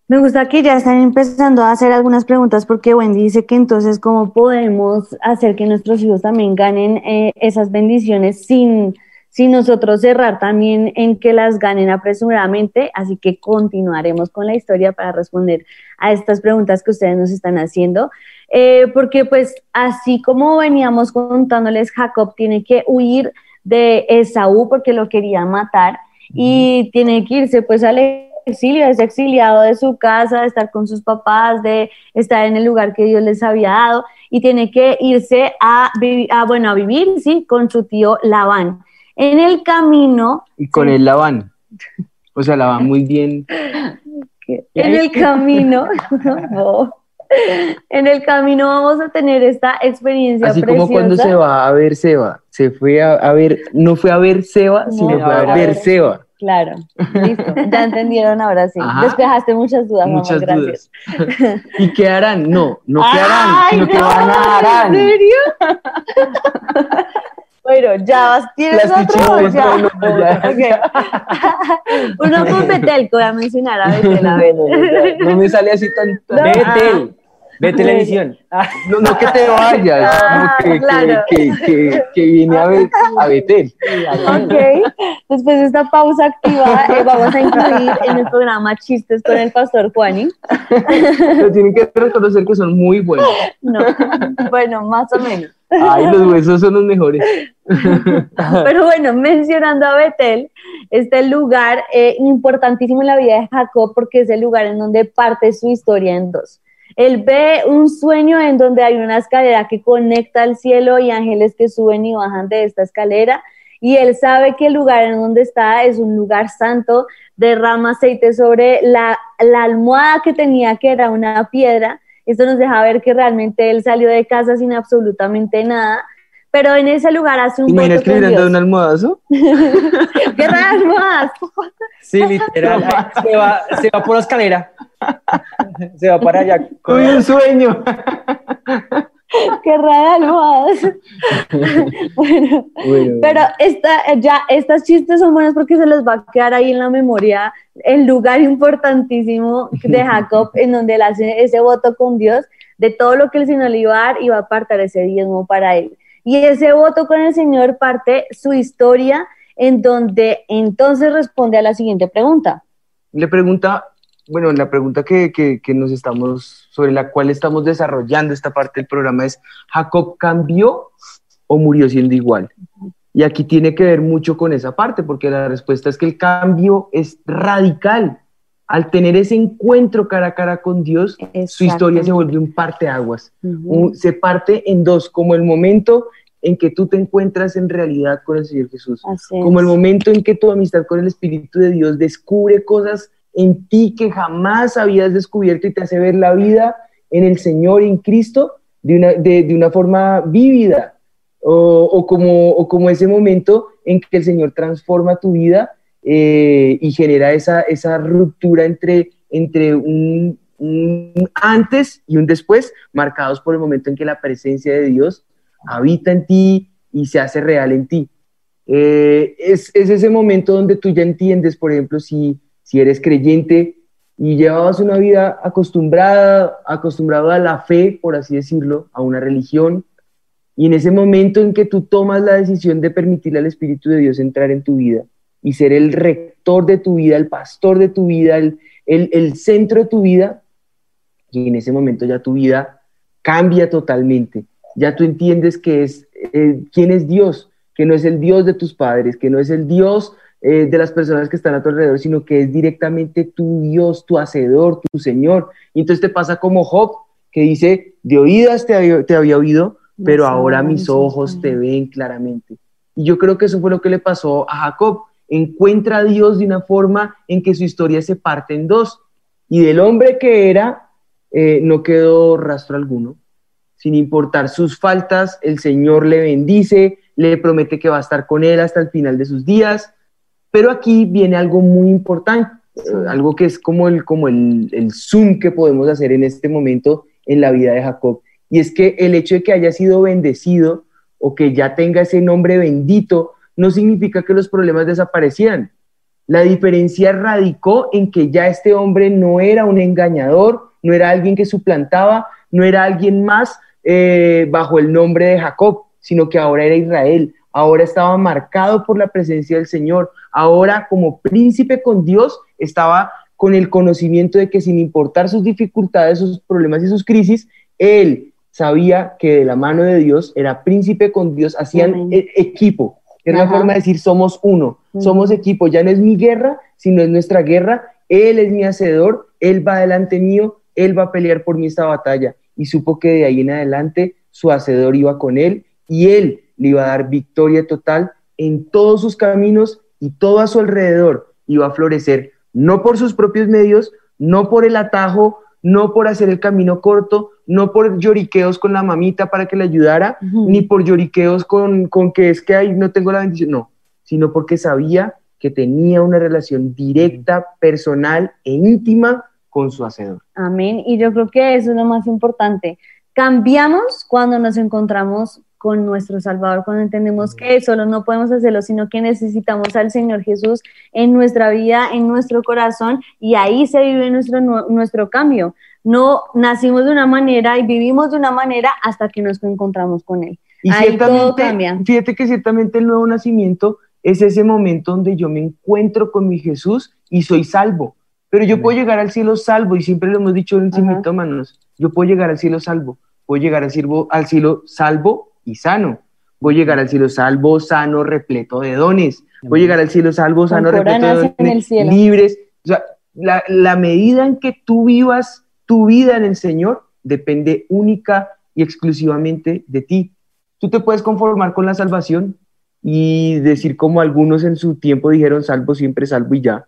me gusta que ya están empezando a hacer algunas preguntas porque Wendy dice que entonces cómo podemos hacer que nuestros hijos también ganen eh, esas bendiciones sin, sin nosotros cerrar también en que las ganen apresuradamente. Así que continuaremos con la historia para responder a estas preguntas que ustedes nos están haciendo. Eh, porque pues así como veníamos contándoles, Jacob tiene que huir de Esaú porque lo quería matar y tiene que irse pues al exilio, es exiliado de su casa, de estar con sus papás, de estar en el lugar que Dios les había dado y tiene que irse a, a bueno, a vivir, sí, con su tío Labán. En el camino... Y con el Labán. O sea, Labán muy bien. En el camino, (laughs) (laughs) no, en el camino vamos a tener esta experiencia Así como cuando se va a ver Seba, se fue a, ver, no fue a ver Seba, sino fue a, ver, Seba. Claro, listo, ya (laughs) entendieron ahora sí. Despejaste muchas dudas, muchas gracias. Dudas. (laughs) ¿Y qué harán? No, no qué harán, sino que van a harán. ¿En serio? (laughs) Bueno, ya vas, tienes otro. Ya. No, Okay. Uno con Betel, que voy a mencionar a Betel, a ver. No, me sale así tan. Betel. Ve (laughs) televisión. No, no que te vayas, (laughs) ah, que, claro. que, que, que, viene a, ver, a Betel. Ok, después de esta pausa activa, eh, vamos a incluir en el programa chistes con el pastor Juani. Pero tienen que reconocer que son muy buenos. No, bueno, más o menos. Ay, los huesos son los mejores. Pero bueno, mencionando a Betel, este lugar eh, importantísimo en la vida de Jacob porque es el lugar en donde parte su historia en dos. Él ve un sueño en donde hay una escalera que conecta al cielo y ángeles que suben y bajan de esta escalera. Y él sabe que el lugar en donde está es un lugar santo, derrama aceite sobre la, almohada que tenía, que era una piedra. Esto nos deja ver que realmente él salió de casa sin absolutamente nada pero en ese lugar hace un ¿Imaginas que le un almohadazo? (laughs) ¿Qué almohadas? Sí, literal. (laughs) Se va, se va por la escalera. Se va para allá. Con un sueño. (laughs) Qué rara almohadas. (laughs) bueno, pero esta, ya estas chistes son buenos porque se les va a quedar ahí en la memoria el lugar importantísimo de Jacob (laughs) en donde él hace ese voto con Dios de todo lo que el Señor le iba a dar y va a apartar ese diezmo para él. Y ese voto con el Señor parte su historia en donde entonces responde a la siguiente pregunta. Le pregunta, bueno, la pregunta que, que, nos estamos, sobre la cual estamos desarrollando esta parte del programa es, ¿Jacob cambió o murió siendo igual? Y aquí tiene que ver mucho con esa parte, porque la respuesta es que el cambio es radical. Al tener ese encuentro cara a cara con Dios, su historia se vuelve un parteaguas. aguas se parte en dos, como el momento en que tú te encuentras en realidad con el Señor Jesús, como el momento en que tu amistad con el Espíritu de Dios descubre cosas en ti que jamás habías descubierto y te hace ver la vida en el Señor, en Cristo, de una, de, una forma vívida, o, como, o como ese momento en que el Señor transforma tu vida eh, y genera esa, esa ruptura entre, entre un, antes y un después, marcados por el momento en que la presencia de Dios habita en ti y se hace real en ti. Eh, es, es, ese momento donde tú ya entiendes, por ejemplo, si, si eres creyente y llevabas una vida acostumbrada, acostumbrado a la fe, por así decirlo, a una religión, y en ese momento en que tú tomas la decisión de permitirle al Espíritu de Dios entrar en tu vida y ser el rector de tu vida, el pastor de tu vida, el, el, centro de tu vida, y en ese momento ya tu vida cambia totalmente. Ya tú entiendes que es eh, quién es Dios, que no es el Dios de tus padres, que no es el Dios eh, de las personas que están a tu alrededor, sino que es directamente tu Dios, tu hacedor, tu Señor. Y entonces te pasa como Job, que dice, de oídas te te había oído, pero ahora mis ojos te ven claramente. Y yo creo que eso fue lo que le pasó a Jacob. Encuentra a Dios de una forma en que su historia se parte en dos. Y del hombre que era, eh, no quedó rastro alguno. Sin importar sus faltas, el Señor le bendice, le promete que va a estar con él hasta el final de sus días. Pero aquí viene algo muy importante, eh, algo que es como el, como el, el zoom que podemos hacer en este momento en la vida de Jacob y es que el hecho de que haya sido bendecido o que ya tenga ese nombre bendito no significa que los problemas desaparecieran. La diferencia radicó en que ya este hombre no era un engañador, no era alguien que suplantaba, no era alguien más eh, bajo el nombre de Jacob, sino que ahora era Israel, ahora estaba marcado por la presencia del Señor, ahora como príncipe con Dios estaba con el conocimiento de que sin importar sus dificultades, sus problemas y sus crisis, él sabía que de la mano de Dios era príncipe con Dios, hacían e-, equipo. Era una forma de decir somos uno, somos equipo, ya no es mi guerra, sino es nuestra guerra. Él es mi hacedor, él va delante mío, él va a pelear por mí esta batalla. Y supo que de ahí en adelante su hacedor iba con él y él le iba a dar victoria total en todos sus caminos y todo a su alrededor iba a florecer, no por sus propios medios, no por el atajo, no por hacer el camino corto, no por lloriqueos con la mamita para que le ayudara, ni por lloriqueos con, con que es que ahí no tengo la bendición, no, sino porque sabía que tenía una relación directa, personal e íntima con su hacedor. Amén. Y yo creo que eso es lo más importante. Cambiamos cuando nos encontramos con nuestro Salvador, cuando entendemos que solo no podemos hacerlo, sino que necesitamos al Señor Jesús en nuestra vida, en nuestro corazón, y ahí se vive nuestro, nuestro cambio. No nacimos de una manera y vivimos de una manera hasta que nos encontramos con Él. Y ahí todo cambia. Fíjate que ciertamente el nuevo nacimiento es ese momento donde yo me encuentro con mi Jesús y soy salvo. Pero yo puedo llegar al cielo salvo, y siempre lo hemos dicho en Cimitómanos, yo puedo llegar al cielo salvo, puedo llegar al cielo, al cielo salvo y sano. Voy a llegar al cielo salvo, sano, repleto de dones. Voy a llegar al cielo salvo, sano, repleto de dones, libres. O sea, la, la medida en que tú vivas tu vida en el Señor depende única y exclusivamente de ti. Tú te puedes conformar con la salvación y decir como algunos en su tiempo dijeron salvo, siempre salvo y ya.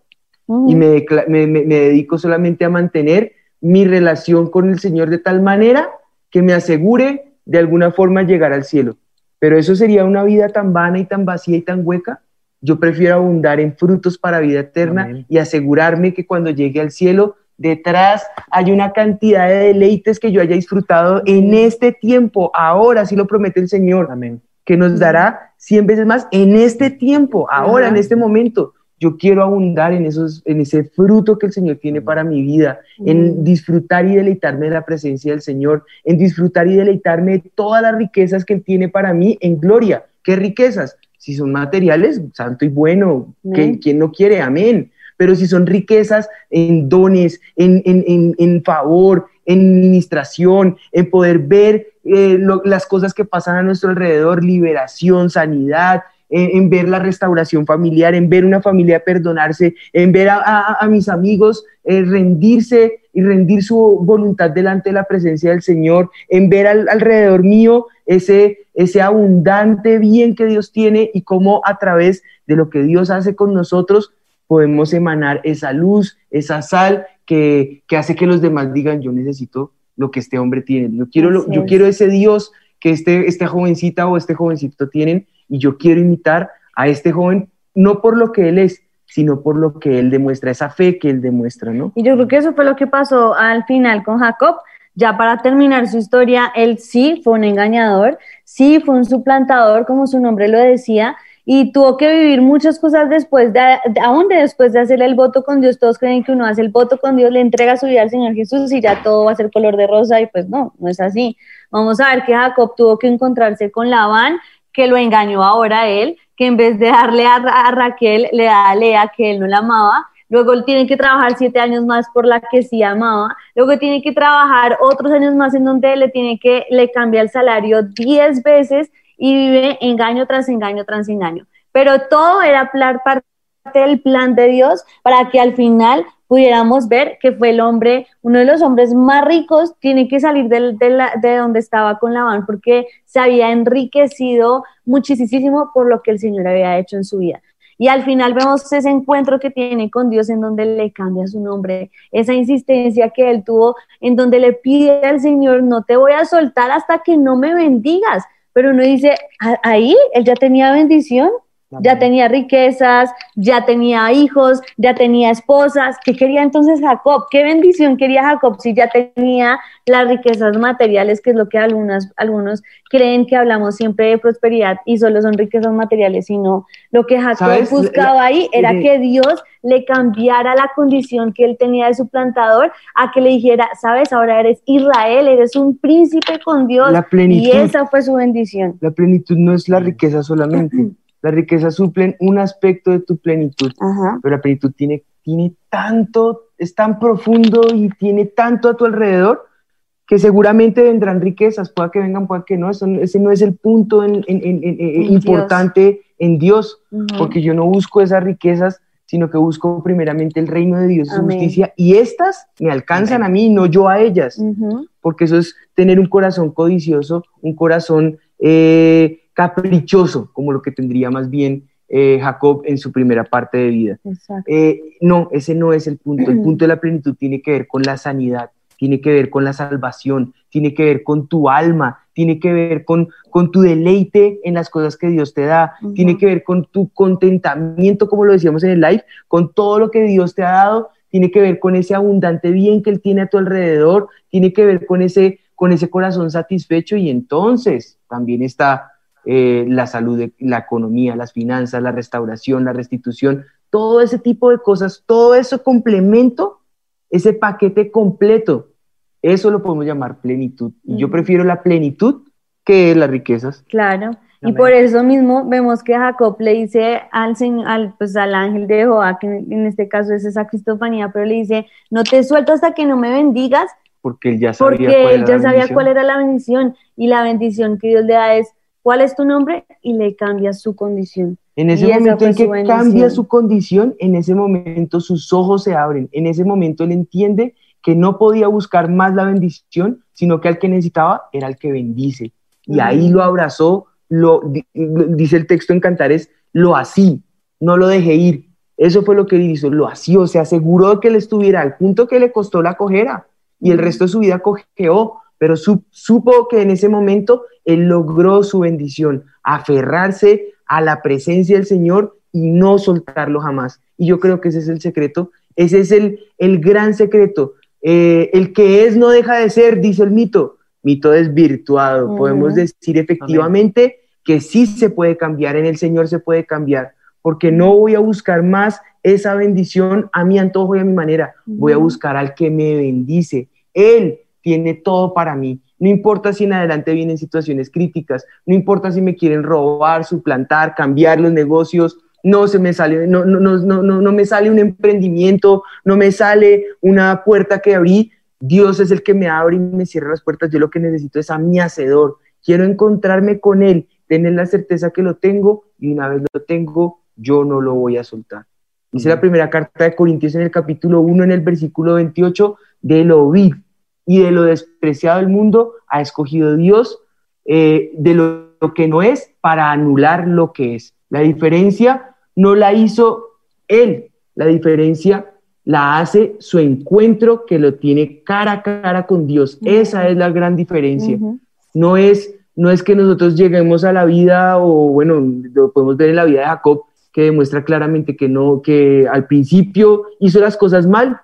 Y me, me, me, dedico solamente a mantener mi relación con el Señor de tal manera que me asegure de alguna forma llegar al cielo. Pero eso sería una vida tan vana y tan vacía y tan hueca. Yo prefiero abundar en frutos para vida eterna y asegurarme que cuando llegue al cielo, detrás hay una cantidad de deleites que yo haya disfrutado en este tiempo. Ahora sí lo promete el Señor. Amén. Que nos dará cien veces más en este tiempo, ahora, en este momento. Yo quiero abundar en, esos, en ese fruto que el Señor tiene para mi vida, en disfrutar y deleitarme de la presencia del Señor, en disfrutar y deleitarme de todas las riquezas que Él tiene para mí en gloria. ¿Qué riquezas? Si son materiales, santo y bueno, ¿quién no quiere? Amén. Pero si son riquezas en dones, en, en, en, favor, en administración, en poder ver eh, las cosas que pasan a nuestro alrededor, liberación, sanidad, en, ver la restauración familiar, en ver una familia perdonarse, en ver a, mis amigos eh, rendirse y rendir su voluntad delante de la presencia del Señor, en ver alrededor mío ese, ese abundante bien que Dios tiene y cómo a través de lo que Dios hace con nosotros podemos emanar esa luz, esa sal que, hace que los demás digan, yo necesito lo que este hombre tiene, yo quiero, yo quiero ese Dios que este, esta jovencita o este jovencito tienen y yo quiero imitar a este joven no por lo que él es, sino por lo que él demuestra, esa fe que él demuestra, ¿no? Y yo creo que eso fue lo que pasó al final con Jacob. Ya para terminar su historia, él sí fue un engañador, sí fue un suplantador, como su nombre lo decía, y tuvo que vivir muchas cosas después de, aún después de hacer el voto con Dios, todos creen que uno hace el voto con Dios, le entrega su vida al Señor Jesús y ya todo va a ser color de rosa y pues no, no es así. Vamos a ver que Jacob tuvo que encontrarse con Labán que lo engañó ahora él, que en vez de darle a, Raquel, le da a Lea que él no la amaba. Luego tiene que trabajar siete años más por la que sí amaba. Luego tiene que trabajar otros años más en donde le tiene que, le cambia el salario diez veces y vive engaño tras engaño tras engaño. Pero todo era parte del plan de Dios para que al final pudiéramos ver que fue el hombre, uno de los hombres más ricos, tiene que salir de, de, donde estaba con Labán porque se había enriquecido muchísimo por lo que el Señor había hecho en su vida. Y al final vemos ese encuentro que tiene con Dios en donde le cambia su nombre, esa insistencia que él tuvo, en donde le pide al Señor, no te voy a soltar hasta que no me bendigas. Pero uno dice, ahí él ya tenía bendición, ya tenía riquezas, ya tenía hijos, ya tenía esposas. ¿Qué quería entonces Jacob? ¿Qué bendición quería Jacob si ya tenía las riquezas materiales, que es lo que algunas, algunos creen que hablamos siempre de prosperidad y solo son riquezas materiales, sino lo que Jacob buscaba ahí era que Dios le cambiara la condición que él tenía de su plantador a que le dijera, sabes, ahora eres Israel, eres un príncipe con Dios. y esa fue su bendición. La plenitud no es la riqueza solamente. (clears throat) Las riquezas suplen un aspecto de tu plenitud, pero la plenitud tiene, tiene tanto, es tan profundo y tiene tanto a tu alrededor que seguramente vendrán riquezas, pueda que vengan, pueda que no, ese no es el punto en, importante en Dios, porque yo no busco esas riquezas, sino que busco primeramente el reino de Dios, su justicia, y estas me alcanzan a mí, no yo a ellas, porque eso es tener un corazón codicioso, un corazón eh, caprichoso, como lo que tendría más bien eh, Jacob en su primera parte de vida. Eh, no, ese no es el punto. El (clears throat) punto de la plenitud tiene que ver con la sanidad, tiene que ver con la salvación, tiene que ver con tu alma, tiene que ver con, con tu deleite en las cosas que Dios te da, tiene que ver con tu contentamiento, como lo decíamos en el live, con todo lo que Dios te ha dado, tiene que ver con ese abundante bien que Él tiene a tu alrededor, tiene que ver con ese, con ese corazón satisfecho y entonces también está eh, la salud, la economía, las finanzas, la restauración, la restitución, todo ese tipo de cosas, todo eso complemento, ese paquete completo, eso lo podemos llamar plenitud. Y yo prefiero la plenitud que las riquezas. Claro. Y por eso mismo vemos que Jacob le dice al, al, pues, al ángel de Jehová, que en este caso es esa cristofanía, pero le dice, no te suelto hasta que no me bendigas. Porque él ya sabía, porque él ya sabía cuál era la bendición. Y la bendición que Dios le da es ¿cuál es tu nombre? Y le cambia su condición. En ese momento en que cambia su condición, en ese momento sus ojos se abren, en ese momento él entiende que no podía buscar más la bendición, sino que al que necesitaba era el que bendice. Y ahí lo abrazó, lo, dice el texto en Cantares, lo así, no lo dejé ir. Eso fue lo que hizo, lo asió, se aseguró de que él estuviera al punto que le costó la cojera y el resto de su vida cojeó, pero supo que en ese momento él logró su bendición, aferrarse a la presencia del Señor y no soltarlo jamás. Y yo creo que ese es el secreto, ese es el, el gran secreto. Eh, el que es no deja de ser, dice el mito, mito desvirtuado. Podemos decir efectivamente que sí se puede cambiar, en el Señor se puede cambiar, porque no voy a buscar más esa bendición a mi antojo y a mi manera, voy a buscar al que me bendice. Él tiene todo para mí. No importa si en adelante vienen situaciones críticas, no importa si me quieren robar, suplantar, cambiar los negocios, no se me sale, no, no, no, no, no me sale un emprendimiento, no me sale una puerta que abrí. Dios es el que me abre y me cierra las puertas. Yo lo que necesito es a mi hacedor. Quiero encontrarme con Él, tener la certeza que lo tengo y una vez lo tengo, yo no lo voy a soltar. Dice la primera carta de Corintios en el capítulo 1, en el versículo 28, de lo vil y de lo despreciado del mundo ha escogido Dios eh, de lo, que no es para anular lo que es. La diferencia no la hizo Él, la diferencia la hace su encuentro que lo tiene cara a cara con Dios. Esa es la gran diferencia. No es no es que nosotros lleguemos a la vida o bueno, lo podemos ver en la vida de Jacob que demuestra claramente que no que al principio hizo las cosas mal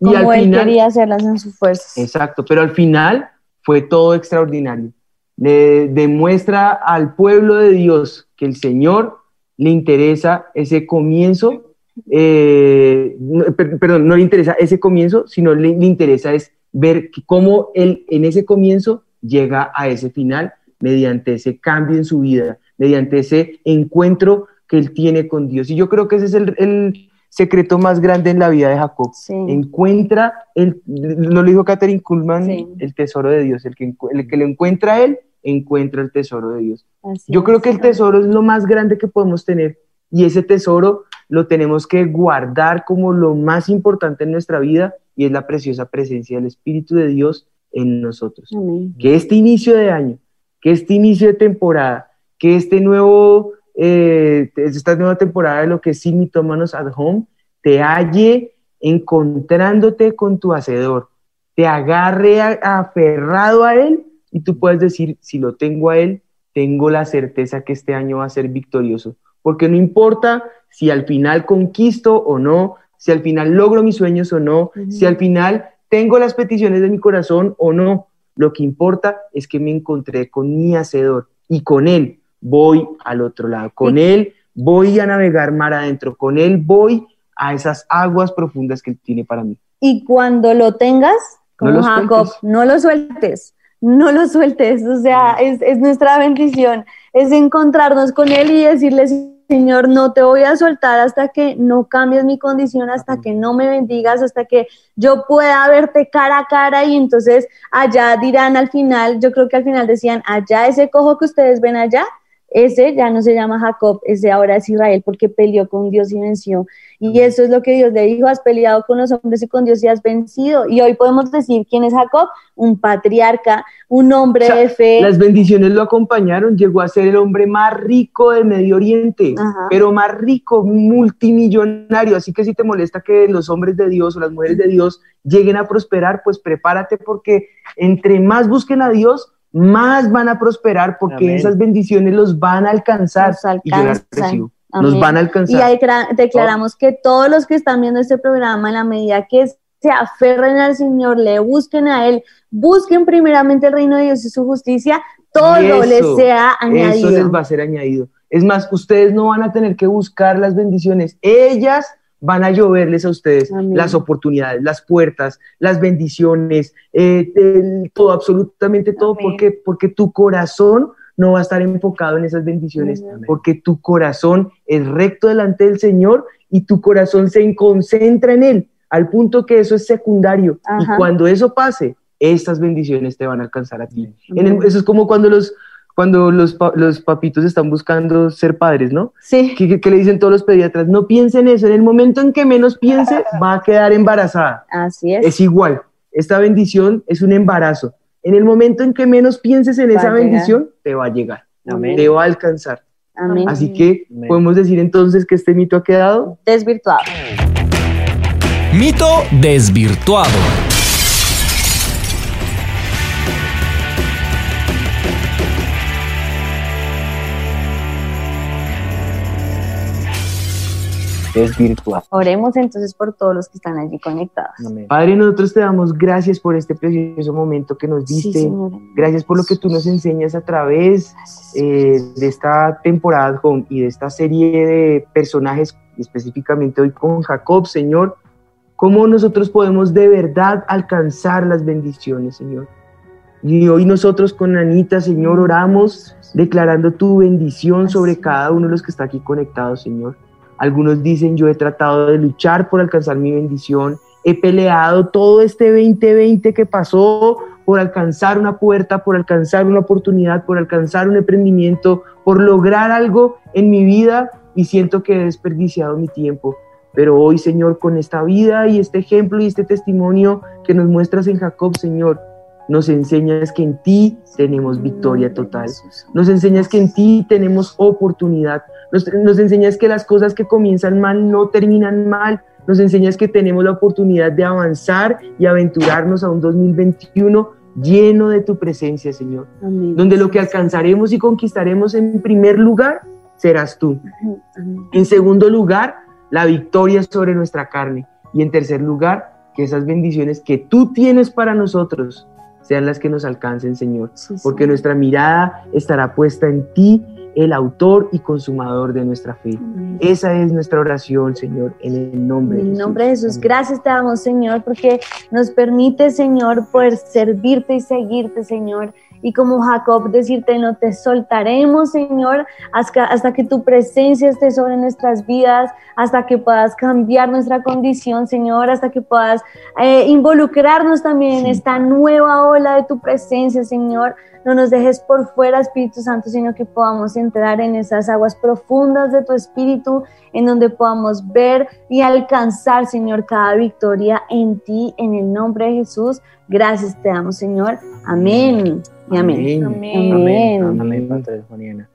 y al él final quería hacerlas en sus fuerzas. Exacto, pero al final fue todo extraordinario. Le demuestra al pueblo de Dios que el Señor le interesa ese comienzo eh, perdón, no le interesa ese comienzo, sino le, le interesa es ver cómo él en ese comienzo llega a ese final mediante ese cambio en su vida, mediante ese encuentro que él tiene con Dios. Y yo creo que ese es el, secreto más grande en la vida de Jacob. Encuentra, el, lo dijo Catherine Kuhlman, el tesoro de Dios, el que, el que lo encuentra a él, encuentra el tesoro de Dios. yo creo que el tesoro es lo más grande que podemos tener y ese tesoro lo tenemos que guardar como lo más importante en nuestra vida y es la preciosa presencia del Espíritu de Dios en nosotros. Que este inicio de año, que este inicio de temporada, que este nuevo, eh, esta nueva temporada de lo que es Sin Mitómanos at Home, te halle encontrándote con tu hacedor, te agarre aferrado a él y tú puedes decir, si lo tengo a él, tengo la certeza que este año va a ser victorioso, porque no importa si al final conquisto o no, si al final logro mis sueños o no, si al final tengo las peticiones de mi corazón o no, lo que importa es que me encontré con mi hacedor y con él voy al otro lado, con él voy a navegar mar adentro, con él voy a esas aguas profundas que él tiene para mí. Y cuando lo tengas, como Jacob, no lo sueltes, no lo sueltes, o sea, es, es nuestra bendición, es encontrarnos con él y decirle, Señor, no te voy a soltar hasta que no cambies mi condición, hasta que no me bendigas, hasta que yo pueda verte cara a cara y entonces allá dirán al final, yo creo que al final decían, allá ese cojo que ustedes ven allá, ese ya no se llama Jacob, ese ahora es Israel porque peleó con Dios y venció. Y eso es lo que Dios le dijo, has peleado con los hombres y con Dios y has vencido. Y hoy podemos decir quién es Jacob, un patriarca, un hombre de fe. Las bendiciones lo acompañaron, llegó a ser el hombre más rico del Medio Oriente, pero más rico, multimillonario. Así que si te molesta que los hombres de Dios o las mujeres de Dios lleguen a prosperar, pues prepárate porque entre más busquen a Dios, más van a prosperar porque esas bendiciones los van a alcanzar. Y yo las recibo. Nos van a alcanzar. Y ahí declaramos que todos los que están viendo este programa, en la medida que se aferren al Señor, le busquen a Él, busquen primeramente el reino de Dios y su justicia, todo les sea añadido. Eso les va a ser añadido. Es más, ustedes no van a tener que buscar las bendiciones, ellas van a lloverles a ustedes las oportunidades, las puertas, las bendiciones, eh, todo, absolutamente todo, porque, porque tu corazón no va a estar enfocado en esas bendiciones, porque tu corazón es recto delante del Señor y tu corazón se concentra en Él, al punto que eso es secundario. Y cuando eso pase, estas bendiciones te van a alcanzar a ti. eso es como cuando los, cuando los, los, papitos están buscando ser padres, ¿no? Sí. ¿Qué, le dicen todos los pediatras? No piensen eso, en el momento en que menos piense, va a quedar embarazada. Así es. Es igual, esta bendición es un embarazo. En el momento en que menos pienses en esa bendición, te va a llegar, te va a alcanzar. Amén. Así que podemos decir entonces que este mito ha quedado desvirtuado. Mito desvirtuado. Desvirtuar. Oremos entonces por todos los que están allí conectados. Amén. Padre, nosotros te damos gracias por este precioso momento que nos Sí, diste. Señor. Gracias por lo que tú nos enseñas a través eh, de esta temporada con- y de esta serie de personajes, específicamente hoy con Jacob, Señor, cómo nosotros podemos de verdad alcanzar las bendiciones, Señor. Y hoy nosotros con Anita, Señor, oramos declarando tu bendición sobre cada uno de los que está aquí conectados, Señor. Algunos dicen, yo he tratado de luchar por alcanzar mi bendición, he peleado todo este 2020 que pasó por alcanzar una puerta, por alcanzar una oportunidad, por alcanzar un emprendimiento, por lograr algo en mi vida y siento que he desperdiciado mi tiempo. Pero hoy, Señor, con esta vida y este ejemplo y este testimonio que nos muestras en Jacob, Señor, nos enseñas que en ti tenemos victoria total. Nos enseñas que en ti tenemos oportunidad. Nos, nos enseñas que las cosas que comienzan mal no terminan mal. Nos enseñas que tenemos la oportunidad de avanzar y aventurarnos a un 2021 lleno de tu presencia, Señor. Amén. Donde lo que alcanzaremos y conquistaremos en primer lugar serás tú. Amén. En segundo lugar, la victoria sobre nuestra carne. Y en tercer lugar, que esas bendiciones que tú tienes para nosotros sean las que nos alcancen, Señor. Sí, sí. Porque nuestra mirada estará puesta en ti, el autor y consumador de nuestra fe. Amén. Esa es nuestra oración, Señor, en el nombre de En el Jesús. nombre de Jesús, Amén. gracias te damos, Señor, porque nos permite, Señor, poder servirte y seguirte, Señor. Y como Jacob, decirte, no te soltaremos, Señor, hasta, hasta que tu presencia esté sobre nuestras vidas, hasta que puedas cambiar nuestra condición, Señor, hasta que puedas eh, involucrarnos también en esta nueva ola de tu presencia, Señor. No nos dejes por fuera, Espíritu Santo, sino que podamos entrar en esas aguas profundas de tu Espíritu, en donde podamos ver y alcanzar, Señor, cada victoria en ti, en el nombre de Jesús. Gracias te damos, Señor. Amén. Y amén. Amén. Amén. Amén. Amén, Padre Juaniana.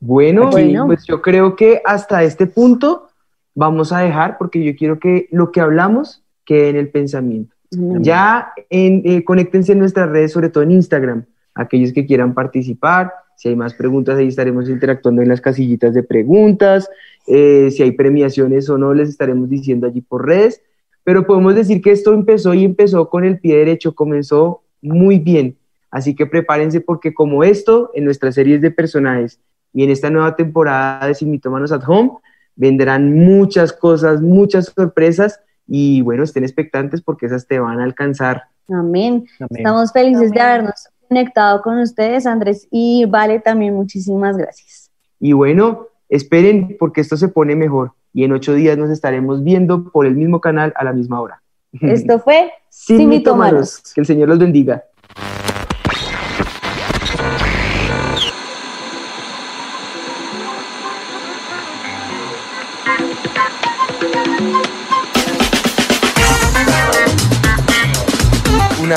Bueno, Bueno. pues yo creo que hasta este punto vamos a dejar, porque yo quiero que lo que hablamos quede en el pensamiento. Ya en, eh, conéctense en nuestras redes, sobre todo en Instagram, aquellos que quieran participar. Si hay más preguntas, ahí estaremos interactuando en las casillitas de preguntas. Eh, si hay premiaciones o no, les estaremos diciendo allí por redes. Pero podemos decir que esto empezó y empezó con el pie derecho, comenzó muy bien. Así que prepárense porque como esto, en nuestras series de personajes y en esta nueva temporada de Sin Mitómanos at Home, vendrán muchas cosas, muchas sorpresas y bueno, estén expectantes porque esas te van a alcanzar. Amén. Amén. Estamos felices de habernos conectado con ustedes, Andrés y Vale, también muchísimas gracias. Y bueno, esperen porque esto se pone mejor y en ocho días nos estaremos viendo por el mismo canal a la misma hora. Esto fue (laughs) Sin, Sin mitómanos. Que el Señor los bendiga.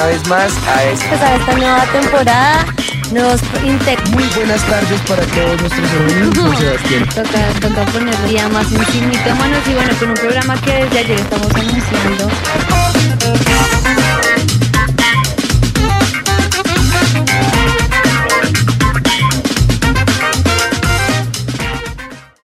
Una vez más a esta empezar esta nueva temporada. Nos muy buenas tardes para todos nuestros amigos. Sebastián. (laughs) Toca, toca ponerle día más en Sin Mitómanos y bueno, con un programa que desde ayer estamos anunciando.